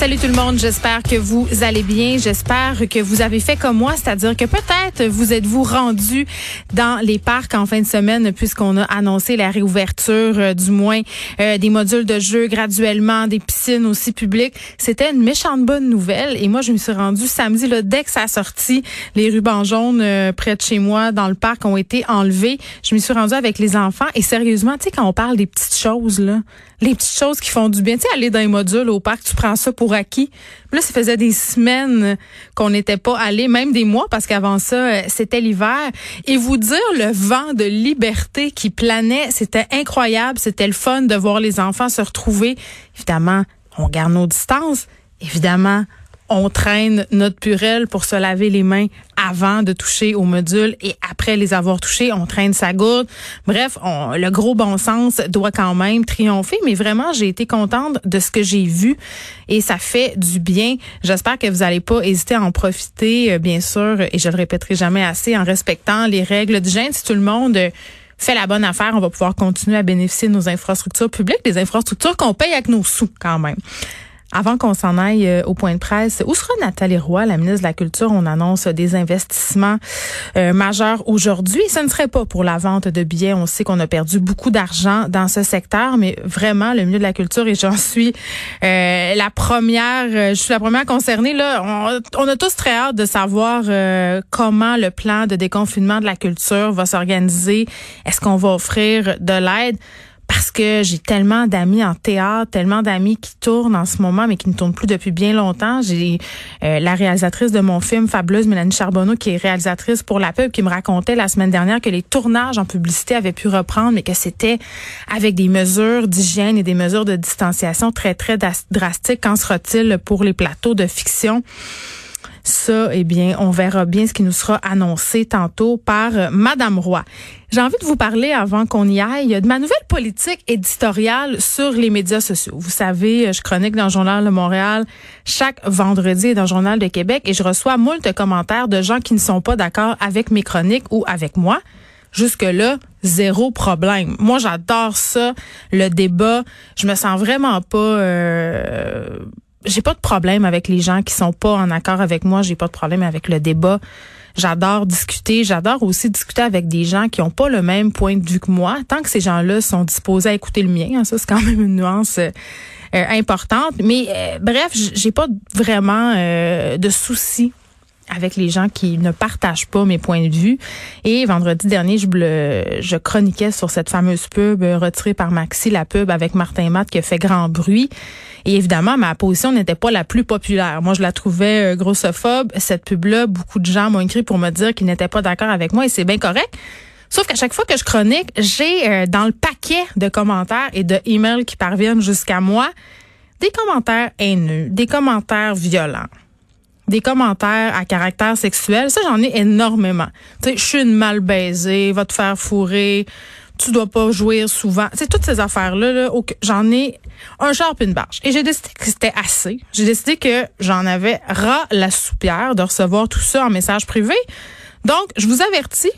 Salut tout le monde, j'espère que vous allez bien. J'espère que vous avez fait comme moi, c'est-à-dire que peut-être vous êtes-vous rendu dans les parcs en fin de semaine puisqu'on a annoncé la réouverture euh, du moins euh, des modules de jeu graduellement, des piscines aussi publiques. C'était une méchante bonne nouvelle et moi je me suis rendue samedi là, dès que ça a sorti, les rubans jaunes euh, près de chez moi dans le parc ont été enlevés. Je me suis rendue avec les enfants et sérieusement, tu sais quand on parle des petites choses là, les petites choses qui font du bien, tu sais aller dans les modules au parc, tu prends ça pour acquis. Là, ça faisait des semaines qu'on n'était pas allé, même des mois, parce qu'avant ça, euh, c'était l'hiver. Et vous dire le vent de liberté qui planait, c'était incroyable. C'était le fun de voir les enfants se retrouver. Évidemment, on garde nos distances. Évidemment, on traîne notre purelle pour se laver les mains avant de toucher au module et après les avoir touchés, on traîne sa gourde. Bref, le gros bon sens doit quand même triompher, mais vraiment, j'ai été contente de ce que j'ai vu et ça fait du bien. J'espère que vous n'allez pas hésiter à en profiter, euh, bien sûr, et je le répéterai jamais assez, en respectant les règles du gène. Si tout le monde fait la bonne affaire, on va pouvoir continuer à bénéficier de nos infrastructures publiques, des infrastructures qu'on paye avec nos sous quand même. Avant qu'on s'en aille euh, au point de presse, où sera Nathalie Roy, la ministre de la Culture? On annonce des investissements euh, majeurs aujourd'hui. Ce ne serait pas pour la vente de billets. On sait qu'on a perdu beaucoup d'argent dans ce secteur, mais vraiment, le milieu de la culture, et j'en suis euh, la première, je suis la première concernée. Là, on, on a tous très hâte de savoir comment le plan de déconfinement de la culture va s'organiser. Est-ce qu'on va offrir de l'aide? Parce que j'ai tellement d'amis en théâtre, tellement d'amis qui tournent en ce moment, mais qui ne tournent plus depuis bien longtemps. J'ai euh, la réalisatrice de mon film Fabuleuse, Mélanie Charbonneau, qui est réalisatrice pour la pub, qui me racontait la semaine dernière que les tournages en publicité avaient pu reprendre, mais que c'était avec des mesures d'hygiène et des mesures de distanciation très, très drastiques. Qu'en sera-t-il pour les plateaux de fiction? Ça, eh bien, on verra bien ce qui nous sera annoncé tantôt par euh, Madame Roy. J'ai envie de vous parler avant qu'on y aille de ma nouvelle politique éditoriale sur les médias sociaux. Vous savez, euh, je chronique dans le journal de Montréal chaque vendredi dans le journal de Québec et je reçois moult commentaires de gens qui ne sont pas d'accord avec mes chroniques ou avec moi. Jusque-là, zéro problème. Moi, j'adore ça, le débat. Je me sens vraiment pas... Euh, j'ai pas de problème avec les gens qui sont pas en accord avec moi. J'ai pas de problème avec le débat. J'adore discuter. J'adore aussi discuter avec des gens qui ont pas le même point de vue que moi. Tant que ces gens-là sont disposés à écouter le mien, hein, ça c'est quand même une nuance euh, importante. Mais euh, bref, j'ai pas vraiment euh, de soucis avec les gens qui ne partagent pas mes points de vue. Et vendredi dernier, je, je chroniquais sur cette fameuse pub retirée par Maxi, la pub avec Martin Matt qui a fait grand bruit. Et évidemment, ma position n'était pas la plus populaire. Moi, je la trouvais euh, grossophobe. Cette pub-là, beaucoup de gens m'ont écrit pour me dire qu'ils n'étaient pas d'accord avec moi et c'est bien correct. Sauf qu'à chaque fois que je chronique, j'ai euh, dans le paquet de commentaires et de emails qui parviennent jusqu'à moi des commentaires haineux, des commentaires violents des commentaires à caractère sexuel, ça j'en ai énormément. Tu sais, je suis une mal baisée, va te faire fourrer, tu dois pas jouer souvent. C'est toutes ces affaires-là, là, j'en ai un char une barge. Et j'ai décidé que c'était assez. J'ai décidé que j'en avais ras la soupière de recevoir tout ça en message privé. Donc, je vous avertis,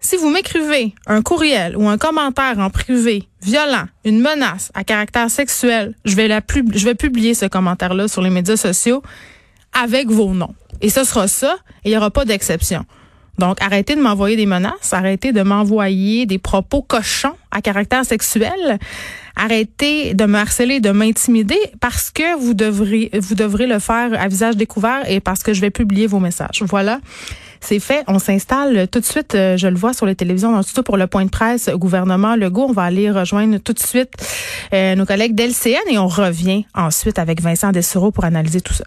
si vous m'écrivez un courriel ou un commentaire en privé violent, une menace à caractère sexuel, je vais la je vais publier ce commentaire-là sur les médias sociaux avec vos noms. Et ce sera ça, il n'y aura pas d'exception. Donc, arrêtez de m'envoyer des menaces, arrêtez de m'envoyer des propos cochons à caractère sexuel. Arrêtez de me harceler, de m'intimider parce que vous devrez, vous devrez le faire à visage découvert et parce que je vais publier vos messages. Voilà. C'est fait. On s'installe tout de suite. Euh, je le vois sur les télévisions dans pour le point de presse gouvernement Legault. On va aller rejoindre tout de suite euh, nos collègues d'LCN et on revient ensuite avec Vincent Dessureau pour analyser tout ça.